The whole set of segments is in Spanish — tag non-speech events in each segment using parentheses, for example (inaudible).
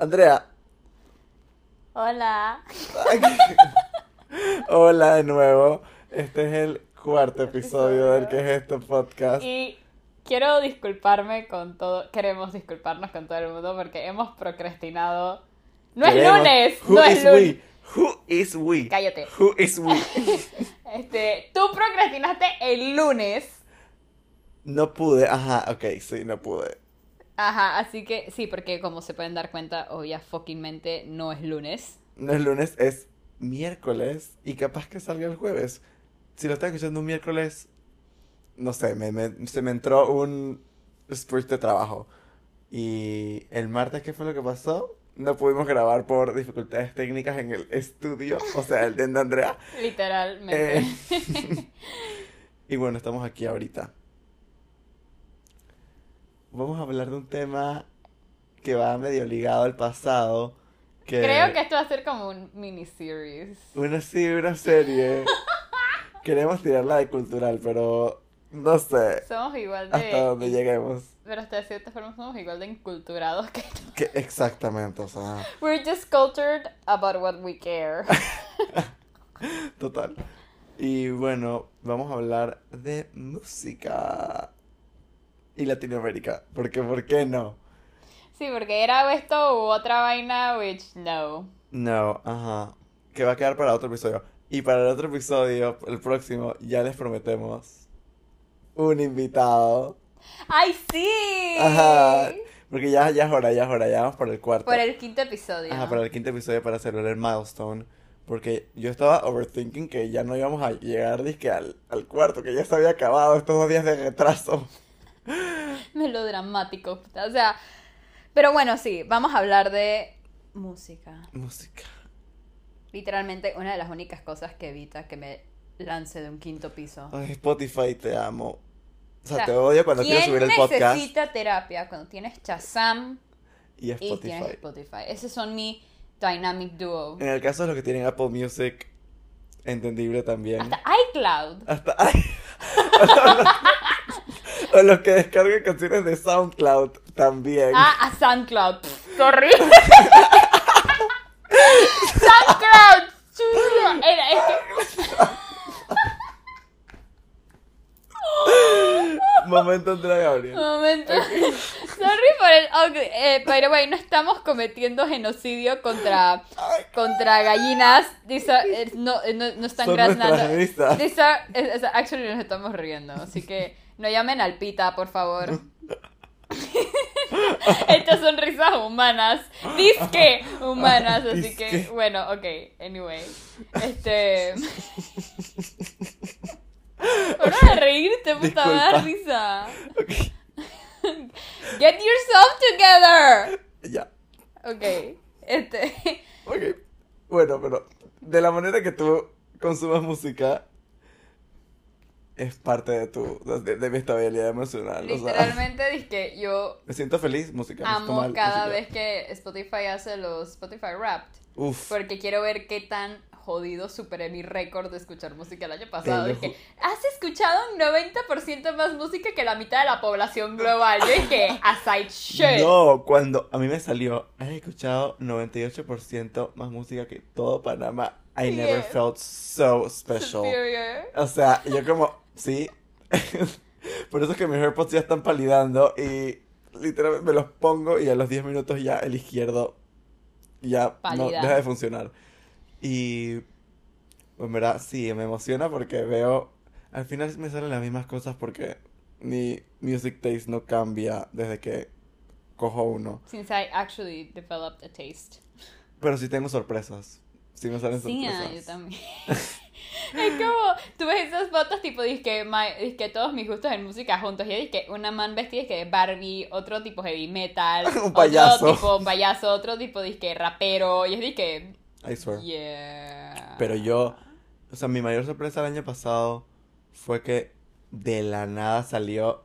Andrea. Hola. (laughs) Hola de nuevo. Este es el cuarto episodio del que es este podcast. Y quiero disculparme con todo, queremos disculparnos con todo el mundo porque hemos procrastinado. No es lunes, Who no is es lunes. we? Who is we? Cállate. Who is we? (laughs) Este, tú procrastinaste el lunes. No pude, ajá, ok, sí, no pude. Ajá, así que sí, porque como se pueden dar cuenta, obvia fuckingmente no es lunes. No es lunes, es miércoles y capaz que salga el jueves. Si lo estás escuchando un miércoles, no sé, me, me- se me entró un sprint de trabajo. Y el martes, ¿qué fue lo que pasó? No pudimos grabar por dificultades técnicas en el estudio, o sea, el de Andrea. (laughs) Literalmente. Eh, (laughs) y bueno, estamos aquí ahorita. Vamos a hablar de un tema que va medio ligado al pasado. Que Creo que esto va a ser como un miniseries. Una sí, una serie. (laughs) Queremos tirarla de cultural, pero no sé Somos igual hasta dónde de... lleguemos. Pero hasta de cierta forma somos igual de inculturados que. Que exactamente, o sea, We're just cultured about what we care. (laughs) total. Y bueno, vamos a hablar de música y Latinoamérica. Porque, ¿por qué no? Sí, porque era esto u otra vaina, which no. No, ajá. Que va a quedar para otro episodio. Y para el otro episodio, el próximo, ya les prometemos un invitado. ¡Ay, sí! Ajá. Porque ya, ya es hora, ya es hora, ya vamos por el cuarto. Por el quinto episodio. Ajá, para el quinto episodio para celebrar el milestone. Porque yo estaba overthinking que ya no íbamos a llegar al, al cuarto, que ya se había acabado estos dos días de retraso. (laughs) Melodramático. O sea, pero bueno, sí, vamos a hablar de música. Música. Literalmente una de las únicas cosas que evita que me lance de un quinto piso. Ay, Spotify, te amo. O sea, O sea, te odio cuando quiero ¿Quién subir el podcast. necesita terapia cuando tienes Shazam Y y Spotify. tienes Spotify? Esos son mi dynamic duo. En el caso de los que tienen Apple Music, entendible también. Hasta iCloud. Hasta ay. (laughs) (laughs) o los que descarguen canciones de SoundCloud también. Ah, a SoundCloud. (laughs) Sorry. (laughs) SoundCloud. chulo. Era, es que... Momento Andrea Gabriel. Momento. Sorry por el ugly. Eh, the way, no estamos cometiendo genocidio contra, contra gallinas. These are- eh, no, eh, no, no están Son graznando. These are- eh, eh, actually nos estamos riendo. Así que no llamen al pita, por favor. (laughs) Estas son risas humanas. Disque humanas. Así Disque. que, bueno, ok. Anyway. Este. (laughs) Hora de reírte, puta, me da risa. (laughs) Get yourself together. ya. Ok. Este. Ok. Bueno, pero de la manera que tú consumas música es parte de tu de, de mi estabilidad emocional. o sea, Literalmente, yo me siento feliz, música. amo cada música. vez que Spotify hace los Spotify Wrapped. Uf. Porque quiero ver qué tan jodido superé mi récord de escuchar música el año pasado. Dije, has escuchado un 90% más música que la mitad de la población global. Yo dije, aside shit. No, cuando a mí me salió, he escuchado 98% más música que todo Panamá. I never Yes. felt so special. Superior. O sea, yo como, sí. (laughs) Por eso es que mis AirPods ya están palidando y literalmente me los pongo y a los 10 minutos ya el izquierdo ya no deja de funcionar. Y en verdad sí, me emociona porque veo, al final me salen las mismas cosas porque mi music taste no cambia desde que cojo uno. Since I actually developed a taste. Pero sí tengo sorpresas. Sí me salen Sí, ah, sorpresas. yo también. (laughs) (laughs) es como, tú ves esas fotos tipo, que todos mis gustos en música juntos. Y es que una man vestida que de Barbie, otro tipo heavy metal, (laughs) Un payaso. otro tipo payaso, otro tipo disque rapero. Y es que, I swear. yeah. Pero yo, o sea, mi mayor sorpresa el año pasado fue que de la nada salió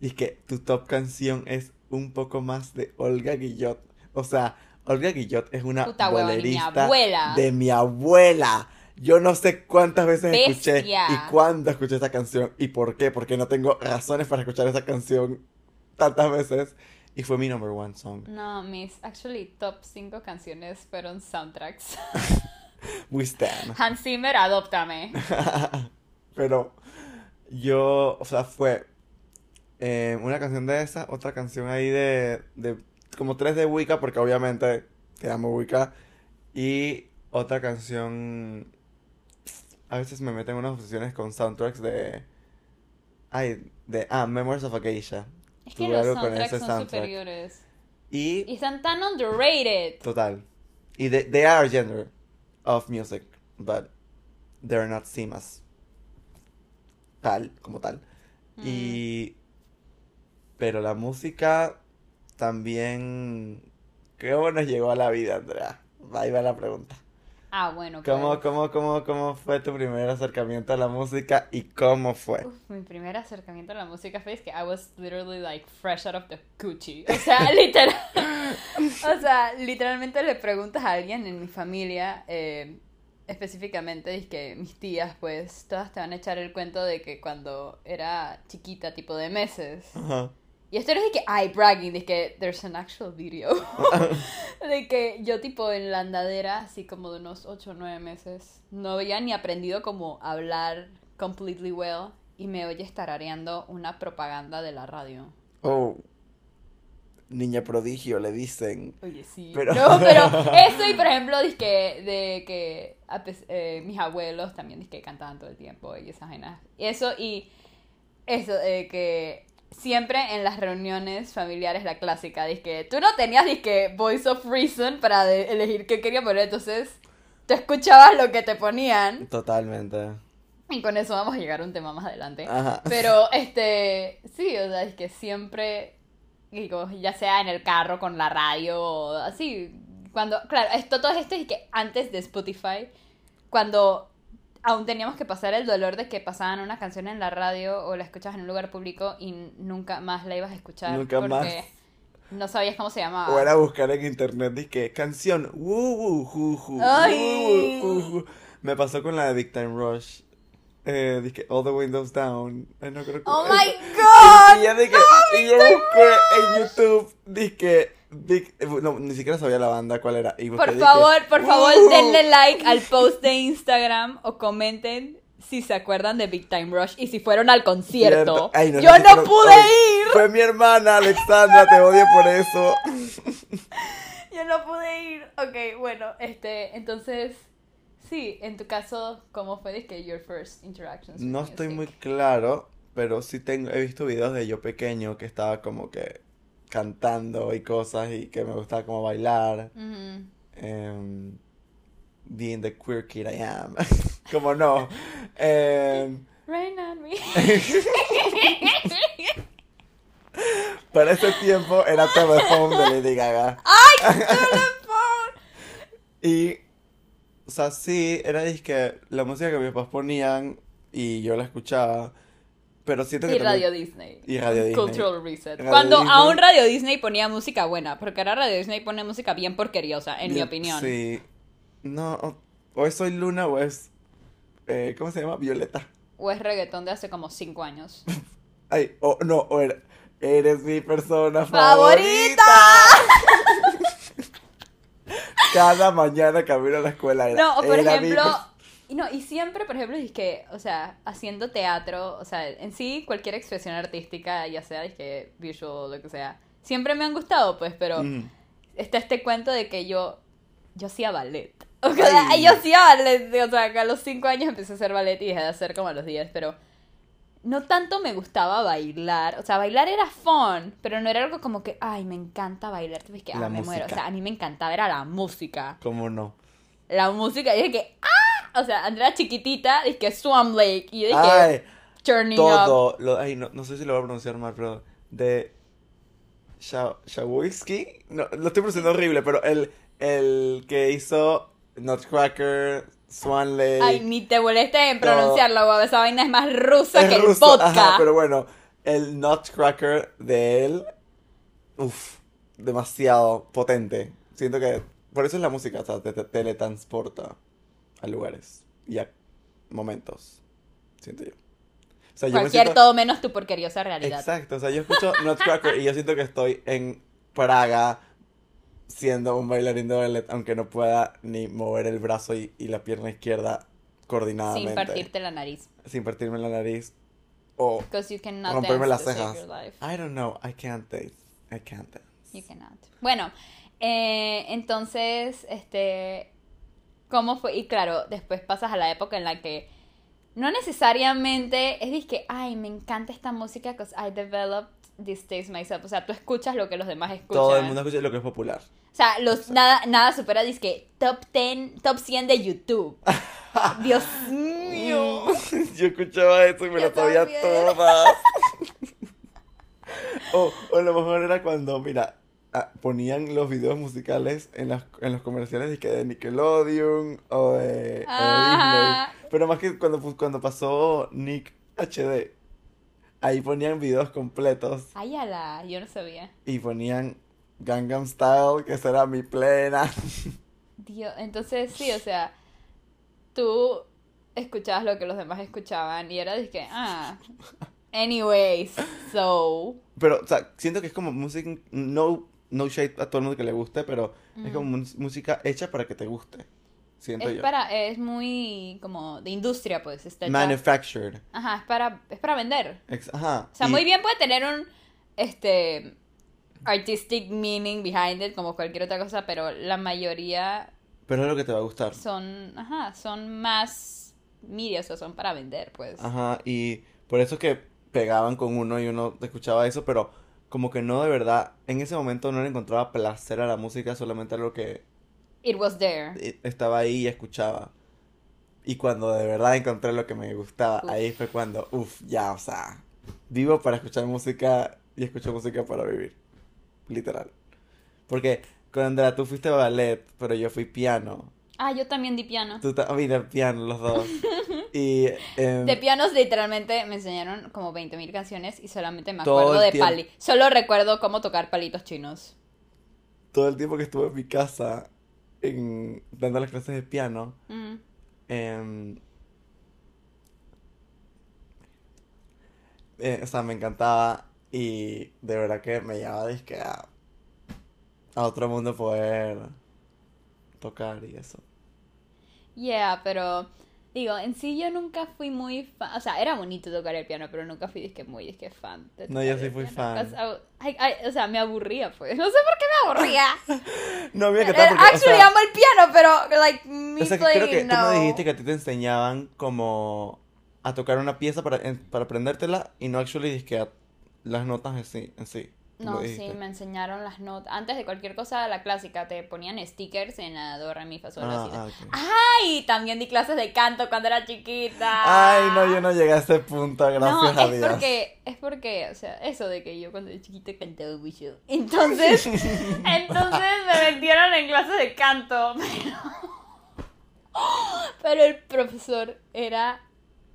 y que tu top canción es un poco más de Olga Guillot. O sea, Olga Guillot es una Puta hueva, ni mi bolerista abuela. de mi abuela. Yo no sé cuántas veces escuché y cuándo escuché esta canción y por qué, porque no tengo razones para escuchar esa canción tantas veces. Y fue mi number one song. No, mis actually top 5 canciones fueron soundtracks. (laughs) We stand. Hans Zimmer, adóptame. (laughs) Pero yo, o sea, fue eh, una canción de esa, otra canción ahí de, de como tres de Wicca, porque obviamente te amo Wicca, y otra canción, a veces me meten unas obsesiones con soundtracks de, ay, de, ah, Memories of a Geisha. Es que Tuve los algo con soundtracks ese son soundtrack. superiores. Y, Y están tan underrated. total, y they, they are a genre of music, but they're not seen as tal, como tal. Mm. Y. Pero la música también. ¿Cómo nos llegó a la vida, Andrea? Ahí va la pregunta. Ah, bueno. ¿Cómo, pues. cómo, cómo, cómo fue tu primer acercamiento a la música y cómo fue? Uf, mi primer acercamiento a la música fue es que I was literally like fresh out of the coochie. O sea, (laughs) literal. o sea, literalmente le preguntas a alguien en mi familia, eh, específicamente, es que mis tías, pues, todas te van a echar el cuento de que cuando era chiquita, tipo de meses. Ajá. Y esto no es de que, ay, bragging, de que there's an actual video. (laughs) de que yo, tipo, en la andadera, así como de unos 8 o 9 meses, no había ni aprendido como hablar completely well. Y me oyes tarareando una propaganda de la radio. Oh. Niña prodigio, le dicen. Oye, sí. Pero- No, pero (laughs) eso y, por ejemplo, dizque, de que eh, mis abuelos también dizque cantaban todo el tiempo y esas vainas. Eso y eso, de que siempre en las reuniones familiares la clásica, que tú no tenías disque voice of reason para elegir qué quería poner, entonces tú escuchabas lo que te ponían Totalmente. y con eso vamos a llegar a un tema más adelante. Ajá. Pero, este, sí, o sea, es que siempre, digo, ya sea en el carro con la radio o así, cuando, claro, esto, todo esto es que antes de Spotify, cuando aún teníamos que pasar el dolor de que pasaban una canción en la radio o la escuchabas en un lugar público y nunca más la ibas a escuchar Nunca porque más. no sabías cómo se llamaba. O era buscar en internet, canción, Ay. woo, woo, ju, ju. Me pasó con la de Big Time Rush. Eh, dije, All the Windows Down. Ay, no creo que- ¡Oh, my God! (laughs) Y, ya dije, y yo busqué en YouTube, dije, Big, eh, no, ni siquiera sabía la banda cuál era. Y Por dije, favor, por favor, "Woo". denle like al post de Instagram o comenten si se acuerdan de Big Time Rush y si fueron al concierto. Cierto. Ay, no Yo no pude ay, ir. Fue mi hermana, Alexandra, te odio por eso. Yo no pude ir. Ok, bueno, este, entonces, sí, en tu caso, ¿cómo fue de que your first interactions? No estoy muy claro, pero sí tengo, he visto videos de yo pequeño que estaba como que cantando y cosas y que me gustaba como bailar. Ujú. em, being the queer kid I am. (laughs) como no. Em, Rain on me. (laughs) para ese tiempo era Telephone de Lady Gaga. (laughs) Y, o sea, sí, era disque la música que mis papás ponían y yo la escuchaba, pero siento que Y también- Radio Disney. Y Radio Disney. Cultural Reset. Radio Cuando Disney. aún Radio Disney ponía música buena, porque ahora Radio Disney pone música bien porqueriosa, en mi opinión. Sí. No, o, es Soy Luna o es, eh, ¿cómo se llama? Violeta. O es reggaetón de hace como 5 años. (laughs) Ay, o no, o era, eres mi persona ¡Favorita! favorita. (laughs) Cada mañana camino a la escuela era, No, o por mi ejemplo, y no, y siempre, por ejemplo, es que, o sea, haciendo teatro, o sea, en sí cualquier expresión artística, ya sea, es que visual, lo que sea, siempre me han gustado, pues, pero Mm. está este cuento de que yo, yo hacía ballet. (laughs) O sea, Ay. yo hacía ballet, o sea, que a los 5 años empecé a hacer ballet y dejé de hacer como a los 10, pero no tanto me gustaba bailar, o sea, bailar era fun, pero no era algo como que, ay, me encanta bailar, es que, ah, me muero, o música. sea, a mí me encantaba, era la música ¿Cómo no? la música, y dije que, ¡ah! O sea, Andrea chiquitita, dije que Swam Lake, y yo dije, Ay, Turning Up. todo, lo, ay, no, no sé si lo voy a pronunciar mal, pero de Sha- Shawisky, no, lo estoy pronunciando horrible, pero el, el que hizo Nutcracker, Swan Lake, Ay, ni te molestes en pronunciarlo, guau, esa vaina es más rusa es que el ruso, vodka. ajá, pero bueno, el Nutcracker de él, uff, demasiado potente. Siento que, por eso es la música, o sea, te, te teletransporta a lugares y a momentos, siento yo. O sea, yo me Cualquier siento- todo menos tu porqueriosa realidad. Exacto, o sea, yo escucho Nutcracker y yo siento que estoy en Praga siendo un bailarín de ballet, aunque no pueda ni mover el brazo y, y la pierna izquierda coordinadamente. Sin partirte la nariz. Sin partirme la nariz. O you romperme las cejas. I don't know, I can't dance. I can't dance. You cannot. Bueno, eh, entonces, este, ¿cómo fue? Y claro, después pasas a la época en la que no necesariamente es de que, ay, me encanta esta música because I developed this taste myself. O sea, tú escuchas lo que los demás escuchan. Todo el mundo escucha lo que es popular. O sea, los, nada, nada supera, que top 10, top 100 de YouTube. (laughs) Dios mío. (laughs) Yo escuchaba eso y me Yo lo sabía también. todas. (laughs) o, o lo mejor era cuando, mira, ah, ponían los videos musicales en, las, en los comerciales de, que de Nickelodeon o de, o de Ajá. Disney. Pero más que cuando, pu- cuando pasó Nick HD, ahí ponían videos completos Ay, ala, yo no sabía. y ponían Gangnam Style, que esa era mi plena. (laughs) Dios, entonces sí, o sea, tú escuchabas lo que los demás escuchaban y era de que, ah, (laughs) anyways, so, Pero, o sea, siento que es como música, no, no shade a todo el mundo que le guste, pero es como música hecha para que te guste. Siento es yo. para, es muy como de industria, pues, está Manufactured. Ajá, es para, es para vender. Ex- Ajá. O sea, y- muy bien puede tener un, este, artistic meaning behind it, como cualquier otra cosa, pero la mayoría Pero es lo que te va a gustar. son, ajá, son más media, o sea, son para vender, pues. Ajá, y por eso que pegaban con uno y uno escuchaba eso, pero como que no de verdad, en ese momento no le encontraba placer a la música, solamente a lo que It was there. eh, estaba ahí y escuchaba. Y cuando de verdad encontré lo que me gustaba, Uf. ahí fue cuando, uff, ya, o sea, vivo para escuchar música y escucho música para vivir. Literal. Porque Andrea tú fuiste ballet, pero yo fui piano. Ah, yo también di piano. Tú ta- mira, piano los dos. (laughs) Y em, De pianos literalmente me enseñaron como 20.000 canciones y solamente me acuerdo de tiempo. pali. Solo recuerdo cómo tocar palitos chinos. todo el tiempo que estuve en mi casa en, dando las clases de piano, Mm. em, eh, o sea, me encantaba y de verdad que me llevaba disque a, a otro mundo poder tocar y eso. Yeah, pero digo, en sí yo nunca fui muy fan, o sea, era bonito tocar el piano, pero nunca fui disque muy disque fan. de No, yo sí fui fan. I- I- o sea, me aburría, pues. No sé por qué me aburría. (laughs) No, mira que Eh, tal porque, o Actually, sea, amo el piano, pero like me o sea, que creo que playing, tú no. me dijiste que a ti te enseñaban como a tocar una pieza para, para aprendértela y no actually disque las notas en sí. En sí. No, sí, me enseñaron las notas. Antes de cualquier cosa, la clásica, te ponían stickers en la do, re, mi, fa, sol. Ah, ah. Ay, también di clases de canto cuando era chiquita. Ay, no, yo no llegué a ese punto, gracias No, a es Dios. porque, es porque, o sea, eso de que yo cuando era chiquita cantaba mucho. Entonces, (laughs) entonces me metieron en clases de canto, pero, (laughs) pero el profesor era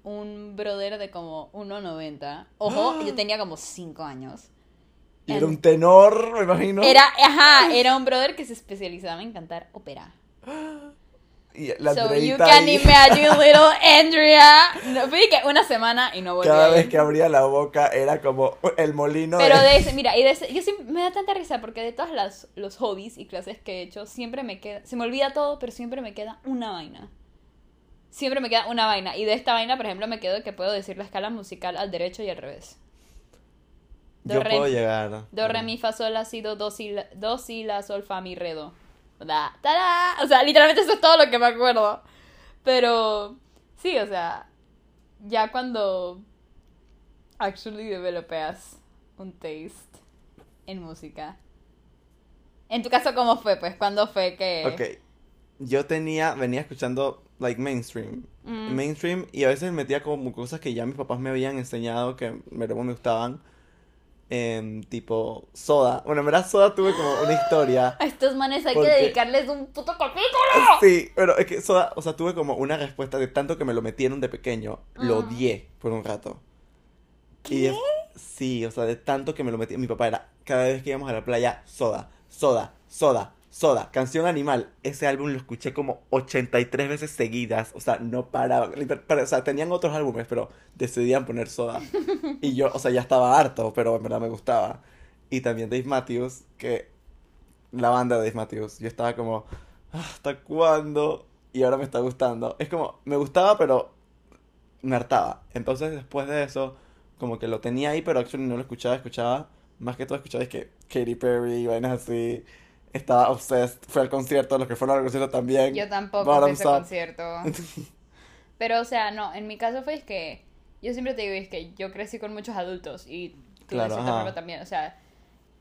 un brother de como 1.90. Ojo, yo (gasps) tenía como 5 años. Y era un tenor, me imagino. Era, ajá, era un brother que se especializaba en cantar ópera. (gasps) Y la so you can ahí, imagine (laughs) little Andrea. No, fui que una semana y no volví cada vez que abría la boca era como el molino Pero de... de (laughs) ese, mira, y de ese, yo siempre, me da tanta risa porque de todas las los hobbies y clases que he hecho, siempre me queda, se me olvida todo, pero siempre me queda una vaina. Siempre me queda una vaina. Y de esta vaina, por ejemplo, me quedo que puedo decir la escala musical al derecho y al revés. Do, Yo re, puedo llegar. Do, re, mi, fa, sol, la, si, do, do, si, la, do, si, la, sol, fa, mi, re, do. Da, tada. O sea, literalmente eso es todo lo que me acuerdo. Pero, sí, o sea, ya cuando actually developeas un taste en música. En tu caso, ¿cómo fue? Pues, ¿cuándo fue que...? Ok. Yo tenía, venía escuchando, like, mainstream. Mm. Mainstream, y a veces metía como cosas que ya mis papás me habían enseñado que me, me gustaban. Em, tipo, Soda. Bueno, en verdad, Soda tuve como una historia. A estos manes hay ¿Por que qué? dedicarles un puto capítulo. (laughs) Sí, pero es que Soda, o sea, tuve como una respuesta de tanto que me lo metieron de pequeño. Lo Ah. odié por un rato. Y es- sí, o sea, de tanto que me lo metí. Mi papá era, cada vez que íbamos a la playa, Soda, Soda, Soda, Soda. Canción Animal. Ese álbum lo escuché como 83 veces seguidas. O sea, no paraba. O sea, tenían otros álbumes, pero decidían poner Soda. (laughs) Y yo, o sea, ya estaba harto, pero en verdad me gustaba. y también Dave Matthews, que la banda de Dave Matthews, yo estaba como, "Ah, ¿hasta cuándo? Y ahora me está gustando. Es como, me gustaba, pero me hartaba. Entonces, después de eso, como que lo tenía ahí, pero actually no lo escuchaba, escuchaba, más que todo escuchaba, es que Katy Perry, vainas así. Estaba obsessed, fue al concierto, los que fueron al concierto también. Yo tampoco fui ese concierto. (laughs) Pero, o sea, no, en mi caso fue es que yo siempre te digo es que yo crecí con muchos adultos y tú Claro, de cierta también, o sea,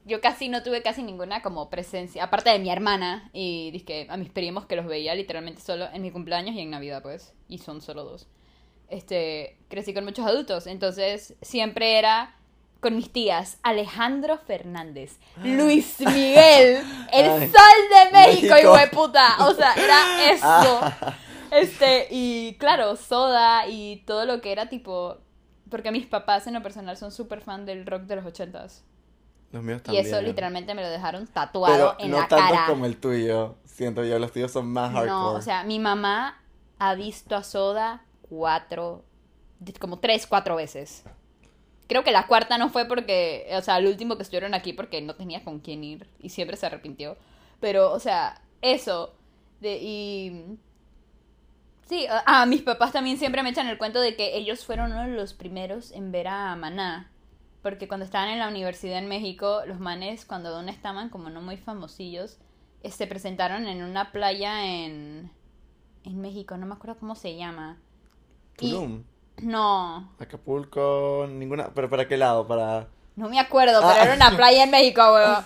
yo casi no tuve casi ninguna como presencia, aparte de mi hermana y dizque a mis primos que los veía literalmente solo en mi cumpleaños y en Navidad, pues, y son solo dos. Este, crecí con muchos adultos, entonces siempre era con mis tías Alejandro Fernández, Luis Miguel, (laughs) el Ay, sol de México, México. hijo de puta, o sea, era eso. Ah, Este, y claro, Soda y todo lo que era tipo. Porque mis papás en lo personal son súper fan del rock de los ochentas. los míos Y también. eso literalmente me lo dejaron tatuado Pero en no la tanto cara. como el tuyo, siento yo, los tuyos son más hardcore. No, o sea, mi mamá ha visto a Soda cuatro, como tres, cuatro veces. Creo que la cuarta no fue porque, o sea, el último que estuvieron aquí porque no tenía con quién ir y siempre se arrepintió. Pero, o sea, eso. Y. Sí, ah, mis papás también siempre me echan el cuento de que ellos fueron uno de los primeros en ver a Maná. Porque cuando estaban en la universidad en México, los manes, cuando aún estaban como no muy famosillos, se presentaron en una playa en, en México, no me acuerdo cómo se llama. Y- Tulum, no, Acapulco, ninguna. ¿Pero para qué lado? Para. no me acuerdo, pero Ah. era una playa en México, (laughs) huevo.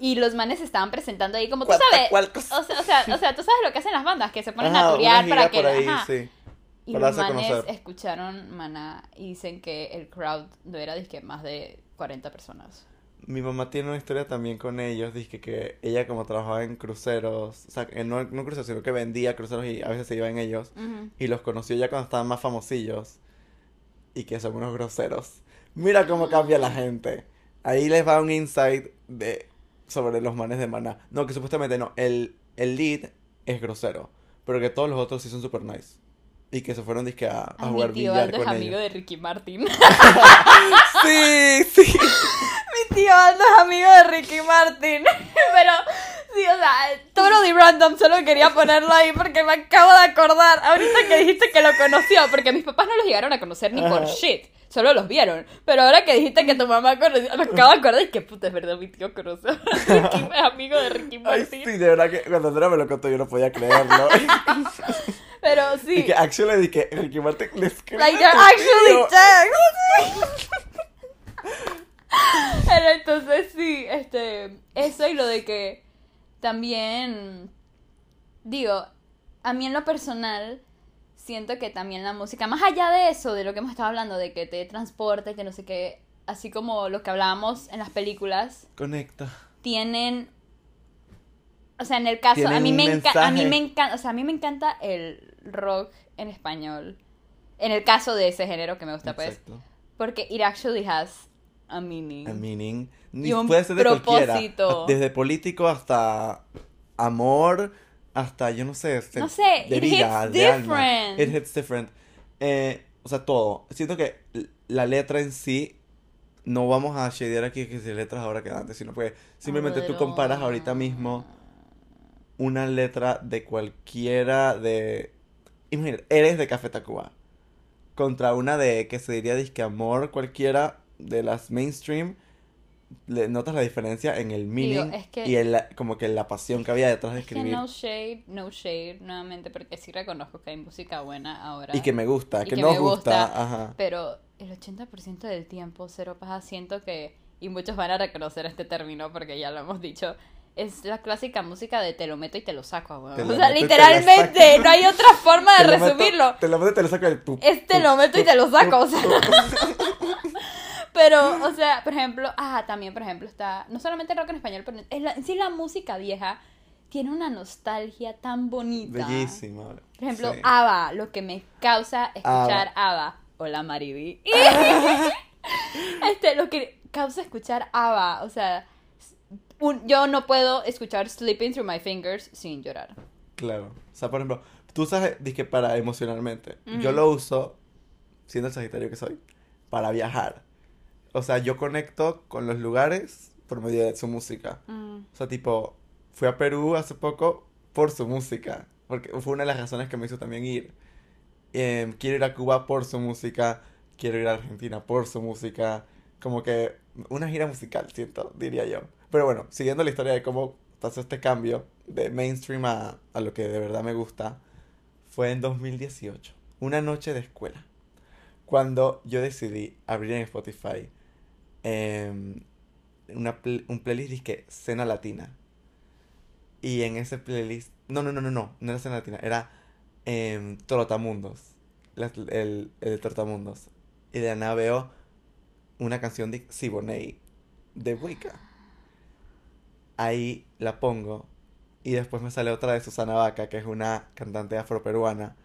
Y los manes se estaban presentando ahí como tú sabes. O sea, o, sea, o sea, tú sabes lo que hacen las bandas, que se ponen Ajá, a turear para que... por ahí, ajá. sí. Y para los manes conocer. escucharon Maná y dicen que el crowd no era disque más de 40 personas. Mi mamá tiene una historia también con ellos, dice que ella como trabajaba en cruceros, o sea, en- no, no cruceros, sino que vendía cruceros y a veces se iba en ellos, y los conoció ya cuando estaban más famosillos, y que son unos groseros. Mira cómo cambia la gente. Ahí les va un insight de, sobre los manes de Maná. No, que supuestamente no, el, el lead es grosero, pero que todos los otros sí son super nice. Y que se fueron disque a, a Ay, jugar mi tío Aldo es con amigo ellos. de Ricky Martin. (laughs) (laughs) Sí, sí. mi tío Aldo es amigo de Ricky Martin. (laughs) Pero, sí, o sea, totally random, solo quería ponerlo ahí porque me acabo de acordar. Ahorita que dijiste que lo conoció, porque mis papás no los llegaron a conocer ni por Ajá. shit. Solo los vieron. Pero ahora que dijiste que tu mamá conoció, me acabo de acordar y que puta, es verdad, mi tío conoció Ricky, (laughs) es amigo de Ricky Ay, Martin. sí, de verdad que cuando Andrea me lo contó yo no podía creerlo. (laughs) Pero sí. Y que actually dije, Ricky Martin le escribe Like tu actually. (laughs) Pero entonces sí, este, eso y lo de que también, digo, a mí en lo personal, siento que también la música, más allá de eso, de lo que hemos estado hablando, de que te transporte, que no sé qué, así como lo que hablábamos en las películas, Conecta. tienen o sea en el caso a mí me encanta a mí me encanta o sea a mí me encanta el rock en español en el caso de ese género que me gusta pues Exacto. porque it actually has a meaning A meaning. Ni Y un puede ser de cualquiera. propósito. Desde político hasta amor, hasta yo no sé, se- No sé, de it vida, hits de alma. different. It hits different. Eh, o sea, todo. Siento que la letra en sí no vamos a shadear aquí que si letras ahora que antes, sino que simplemente tú comparas ahorita mismo una letra de cualquiera de... Imagínate, eres de Café Tacuba. Contra una de que se diría disque amor cualquiera de las mainstream. Le notas la diferencia en el meaning es que- y en la- como que la pasión que había detrás de es que escribir. no shade no shade nuevamente porque sí reconozco que hay música buena ahora Y que me gusta, que, que nos me gusta. gusta. Ajá. Pero el 80% del tiempo, cero paja, siento que, y muchos van a reconocer este término porque ya lo hemos dicho, es la clásica música de te lo meto y te lo saco, weón. Te O lo sea, lo literalmente, no hay otra forma de (laughs) Te lo meto- resumirlo. te lo meto y te lo saco tu. Es te lo meto y te lo saco, o sea. (laughs) Pero, (laughs) o sea, por ejemplo, ah, también, por ejemplo, está, no solamente el rock en español, pero en, la- en sí la música vieja tiene una nostalgia tan bonita. Bellísima. Por ejemplo, Sí. ABBA, lo que me causa escuchar ABBA. Hola, Mariby. (laughs) (laughs) este, lo que causa escuchar ABBA, o sea, un- yo no puedo escuchar Sleeping Through My Fingers sin llorar. Claro. O sea, por ejemplo, tú sabes, dije para emocionalmente. Yo Ujú. lo uso, siendo el sagitario que soy, para viajar. O sea, yo conecto con los lugares por medio de su música. Mm. O sea, tipo, fui a Perú hace poco por su música, porque fue una de las razones que me hizo también ir. Em, quiero ir a Cuba por su música, quiero ir a Argentina por su música, como que una gira musical, siento, diría yo. Pero bueno, siguiendo la historia de cómo pasó este cambio de mainstream a, a lo que de verdad me gusta, fue en 2018, una noche de escuela, cuando yo decidí abrir en Spotify em, una un playlist que Cena Latina. Y en ese playlist, no, no, no, no, no, no era Cena Latina, era em, Trotamundos, el, el Trotamundos. Y de nada veo una canción de Siboney, de Wicca. Ahí la pongo y después me sale otra de Susana Vaca, que es una cantante afroperuana.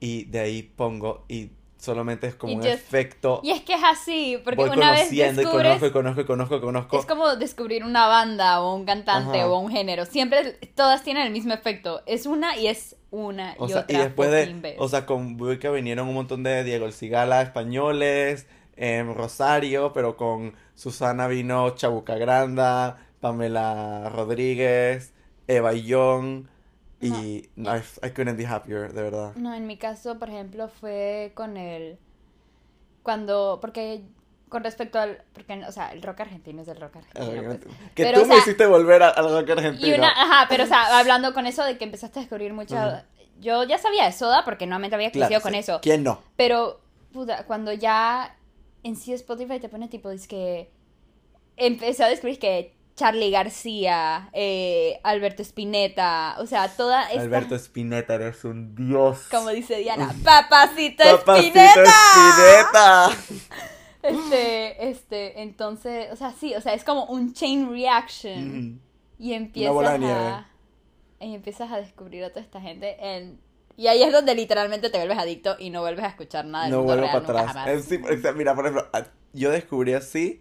Y de ahí pongo y solamente es como Y un efecto. Y es que es así, porque Voy una vez conociendo y descubres... conozco y conozco y conozco y conozco. Es como descubrir una banda o un cantante Ajá. o un género. Siempre todas tienen el mismo efecto. Es una y es una O y sea, otra y después de, vez. o sea, con Buica vinieron un montón de Diego El Cigala españoles, em, Rosario, pero con Susana vino Chabuca Granda, Pamela Rodríguez, Eva Young, y no, I, I couldn't be happier, de verdad. No, en mi caso, por ejemplo, fue con el... Cuando... Porque con respecto al... Porque, o sea, el rock argentino es el rock argentino. pues. Que Pero, tú o me hiciste volver al rock argentino. Y una, ajá, pero o sea, (laughs) hablando con eso de que empezaste a descubrir mucha... Yo ya sabía de Soda porque normalmente había Claro, crecido con sí. eso. ¿Quién no? Pero, puta, cuando ya en sí Spotify te pone tipo, es que empecé a descubrir que Charlie García, eh, Alberto Spinetta, o sea, toda esta... Alberto Spinetta, eres un dios. Como dice Diana, papacito, Papacito Spinetta. Spinetta. (laughs) Este, este, entonces, o sea, sí, o sea, es como un chain reaction. Mm. Y empiezas a. Y empiezas a descubrir a toda esta gente en. Y ahí es donde literalmente te vuelves adicto y no vuelves a escuchar nada del No mundo vuelvo real para nunca atrás. jamás. Sí, mira, por ejemplo, yo descubrí así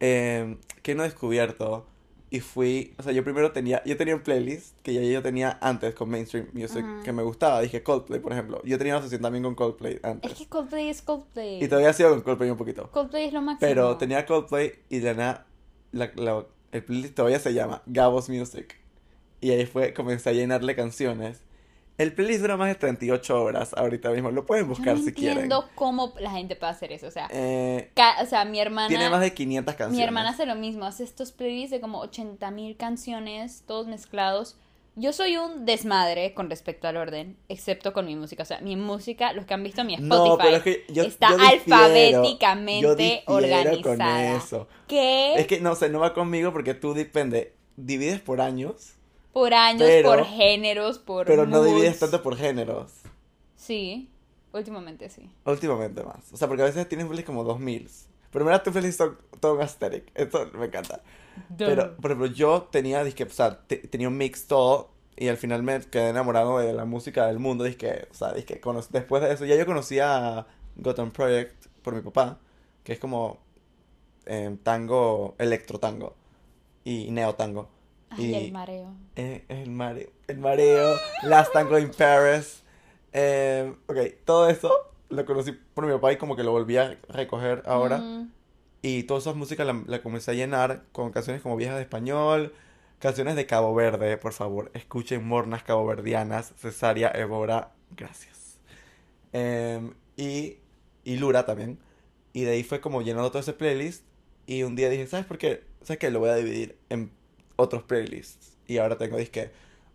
eh, que no he descubierto y fui, o sea, yo primero tenía, yo tenía un playlist que ya yo tenía antes con mainstream music Ajá. que me gustaba, dije Coldplay, por ejemplo. Yo tenía una sesión también con Coldplay antes. Es que Coldplay es Coldplay. Y todavía sigo con Coldplay un poquito. Coldplay es lo máximo. Pero tenía Coldplay y de nada, la- la- el playlist todavía se llama Gabos Music. Y ahí fue, comencé a llenarle canciones. El playlist dura más de 38 horas ahorita mismo, lo pueden buscar no si quieren. entiendo cómo la gente puede hacer eso. O sea, Eh, o sea mi hermana. tiene más de 500 canciones. Mi hermana hace lo mismo, hace estos playlists de como 80 mil canciones, todos mezclados. Yo soy un desmadre con respecto al orden, excepto con mi música. O sea, mi música, los que han visto mi Spotify, No, pero es que yo, está yo difiero, alfabéticamente yo difiero con organizada. eso. ¿Qué? Es que no sé, no va conmigo porque tú depende, divides por años, por años, pero- por géneros, por pero no moods. divides tanto por géneros. Sí, últimamente sí. Últimamente más. O sea, porque a veces tienes playlists como 2000. Pero mira, tu playlist son todo aesthetic. Esto me encanta. Pero, por ejemplo, yo tenía, dizque, o sea, te- tenía un mix todo. Y al final me quedé enamorado de la música del mundo. Dizque, o sea, cono- después de eso, ya yo conocía a Gotham Project por mi papá. Que es como eh, tango, electro tango. Y neo tango. Ay, y el mareo. eh, el mareo. El mareo. Last Tango in Paris. Eh, ok, todo eso lo conocí por mi papá y como que lo volví a recoger ahora. Mm, Y todas esas músicas la, la comencé a llenar con canciones como Viejas de Español, canciones de Cabo Verde, por favor. Escuchen mornas caboverdianas, Cesárea, Evora, gracias. Em, y, y Lura también. Y de ahí fue como llenando todo ese playlist. Y un día dije, ¿sabes por qué? ¿Sabes qué? Lo voy a dividir en otros playlists. Y ahora tengo, disque,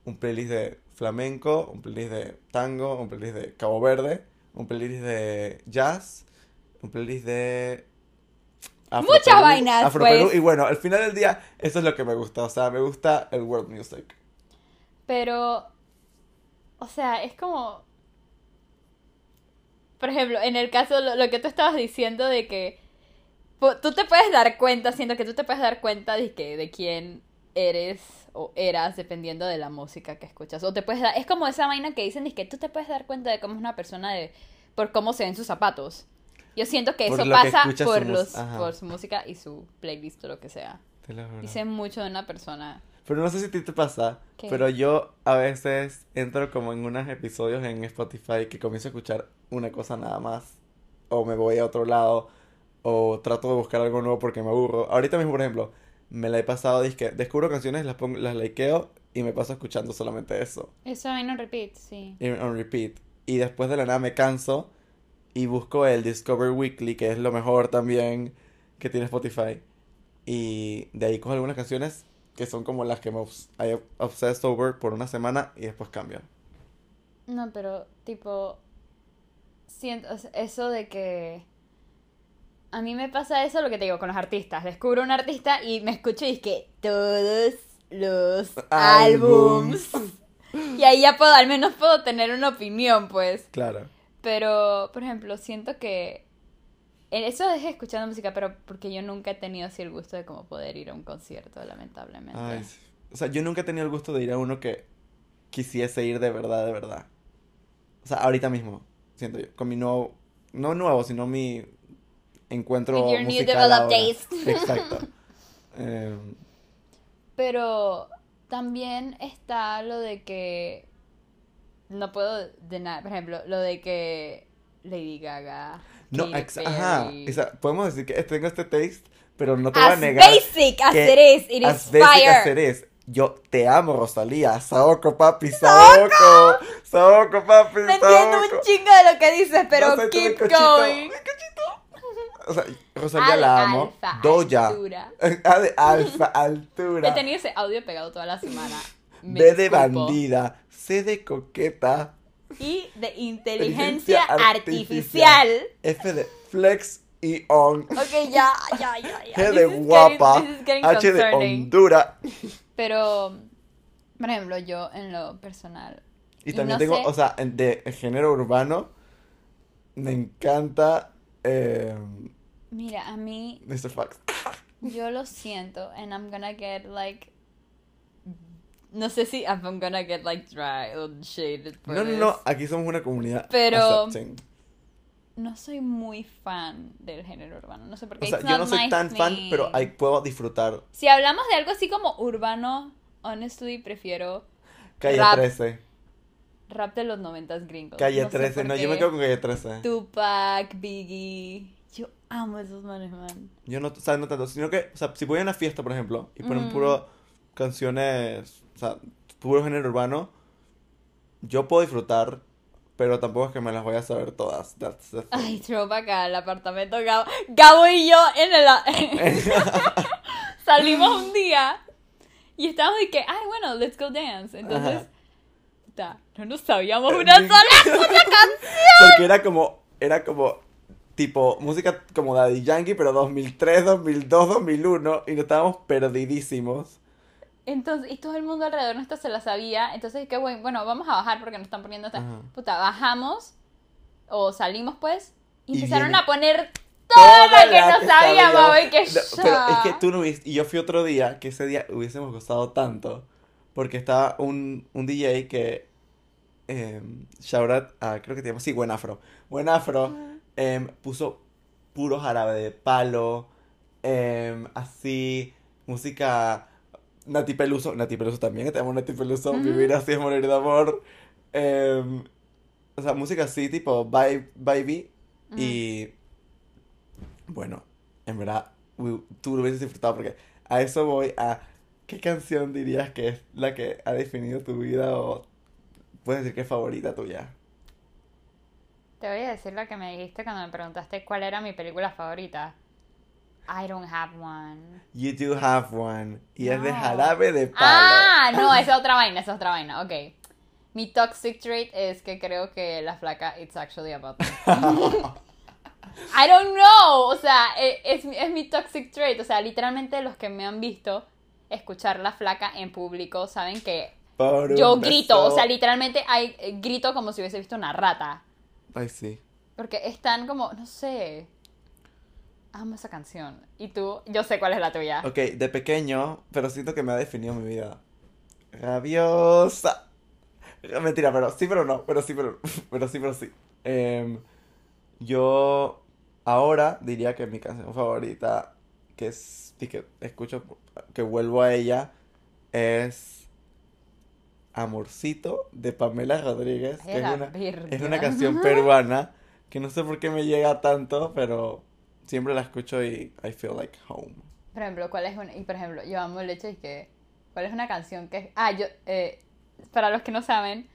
un playlist de flamenco, un playlist de tango, un playlist de Cabo Verde, un playlist de jazz, un playlist de... Muchas vainas, Afroperú. pues. Y bueno, al final del día, eso es lo que me gusta. O sea, me gusta el world music. Pero, o sea, es como... Por ejemplo, en el caso, lo, lo que tú estabas diciendo de que tú te puedes dar cuenta, siento que tú te puedes dar cuenta de que de quién eres o eras dependiendo de la música que escuchas. O te puedes dar, es como esa vaina que dicen, es que tú te puedes dar cuenta de cómo es una persona de por cómo se ven sus zapatos. Yo siento que Por eso que pasa por los ajá. por su música y su playlist o lo que sea. Te lo juro. Dice mucho de una persona. Pero no sé si a ti te pasa, ¿Qué? pero yo a veces entro como en unos episodios en Spotify que comienzo a escuchar una cosa nada más, o me voy a otro lado, o trato de buscar algo nuevo porque me aburro. Ahorita mismo, por ejemplo, me la he pasado, disque, descubro canciones, las pongo, las likeo y me paso escuchando solamente eso. Eso mí no repeat, sí. Y on repeat. Y después de la nada me canso y busco el Discover Weekly, que es lo mejor también que tiene Spotify. Y de ahí cojo algunas canciones que son como las que me obs- I obsessed over por una semana y después cambian. No, pero tipo, siento eso de que a mí me pasa eso lo que te digo con los artistas. Descubro un artista y me escucho y es que todos los álbums. Y ahí ya puedo, al menos puedo tener una opinión, pues. Claro. Pero, por ejemplo, siento que en eso es escuchando música, pero porque yo nunca he tenido así el gusto de como poder ir a un concierto, lamentablemente. Ay, sí. o sea, yo nunca he tenido el gusto de ir a uno que quisiese ir de verdad, de verdad. O sea, ahorita mismo, siento yo, con mi nuevo, no nuevo, sino mi encuentro With your new musical developed ahora. taste. (laughs) Exacto. Em, Pero también está lo de que no puedo de nada, por ejemplo, lo de que Lady Gaga, no, ex- ajá. Perry- o sea, podemos decir que tengo este taste, pero no te voy a As negar basic as it is, it as is basic fire. as it is. Yo te amo, Rosalía. Saoko, papi, Saoko. Saoko, papi, No entiendo Saoko. un chingo de lo que dices, pero No keep going. O sea, Rosalía Al- la amo. alfa, Doja. altura. A (laughs) de alfa, He (laughs) altura. tenido ese audio pegado toda la semana. Me B de disculpo. bandida. C de coqueta. Y de inteligencia Inteligencia artificial. F de flex y on. Ok, ya, ya, ya, ya. G de guapa. getting- H de. Honduras. Pero, por ejemplo, yo en lo personal. Y Y también no tengo, sé- o sea, de género urbano. Me encanta. Eh, Mira, a mí, Mr. Fox. yo lo siento, and I'm gonna get like. No sé si I'm gonna get like dry or shaded No, no, no. Aquí somos una comunidad. Pero- accepting. No soy muy fan del género urbano. No sé por qué. O sea, it's yo no soy tan fan, pero ahí puedo disfrutar. Si hablamos de algo así como urbano, honestly, prefiero Calle Rap. 13. rap de los noventas gringos. Calle No sé 13. por No, yo me quedo con Calle 13. Tupac, Biggie. Amo esos manes, man. Yo no, o sea, no tanto, sino que, o sea, si voy a una fiesta, por ejemplo, y ponen Mm. puro canciones, o sea, puro género urbano, yo puedo disfrutar, pero tampoco es que me las voy a saber todas. That's thing. Ay, throwback al apartamento Gabo. Gabo y yo en el... (laughs) Salimos un día y estábamos de que, ay, bueno, let's go dance. Entonces, puta, no nos sabíamos (laughs) una sola puta canción. Porque era como, era como, tipo, música como Daddy Yankee, pero 2003, 2002, 2001, y no estábamos perdidísimos. Entonces, y todo el mundo alrededor nuestro se la sabía. Entonces, qué bueno, bueno, vamos a bajar porque nos están poniendo. Ajá. Puta, bajamos o salimos pues y Y empezaron viene a poner toda la que no que sabíamos, sabíamos. güey, que No, Pero es que tú no viste, y yo fui otro día, que ese día hubiésemos gozado tanto, porque estaba un, un DJ que, eh, shout out a, creo que te llama, sí, Buen Afro, Buen Afro, em, puso puro jarabe de palo, em, así, música, Nati Peluso, Nati Peluso también, tenemos Nati Peluso. Vivir así es morir de amor, em, o sea, música así, tipo, vibe, vibey, Ujú. y bueno, en verdad, tú lo hubieses disfrutado porque a eso voy a ¿qué canción dirías que es la que ha definido tu vida o puedes decir que es favorita tuya? Te voy a decir lo que me dijiste cuando me preguntaste cuál era mi película favorita. I don't have one. You do have one y es de No. jarabe de palo. Ah, no, esa (laughs) es otra vaina, esa es otra vaina. Ok. Mi toxic trait es que creo que la flaca it's actually about me. (laughs) I don't know, o sea, e- es, mi- es mi toxic trait, o sea, literalmente los que me han visto escuchar la flaca en público saben que yo grito, o sea, literalmente hay, eh, grito como si hubiese visto una rata, Ay, sí. porque están como, no sé, amo esa canción. Y tú, yo sé cuál es la tuya. Ok, de pequeño, pero siento que me ha definido mi vida. Rabiosa. Mentira, pero sí, pero no. Pero sí, pero, (laughs) pero sí, pero sí. Em, yo ahora diría que mi canción favorita, que es, y que escucho, que vuelvo a ella, es Amorcito de Pamela Rodríguez, que es una, es una canción (laughs) peruana que no sé por qué me llega tanto, pero Siempre la escucho y I feel like home. Por ejemplo, ¿cuál es una? Y por ejemplo, yo amo el hecho de que. ¿Cuál es una canción que. Ah, yo. Eh, para los que no saben.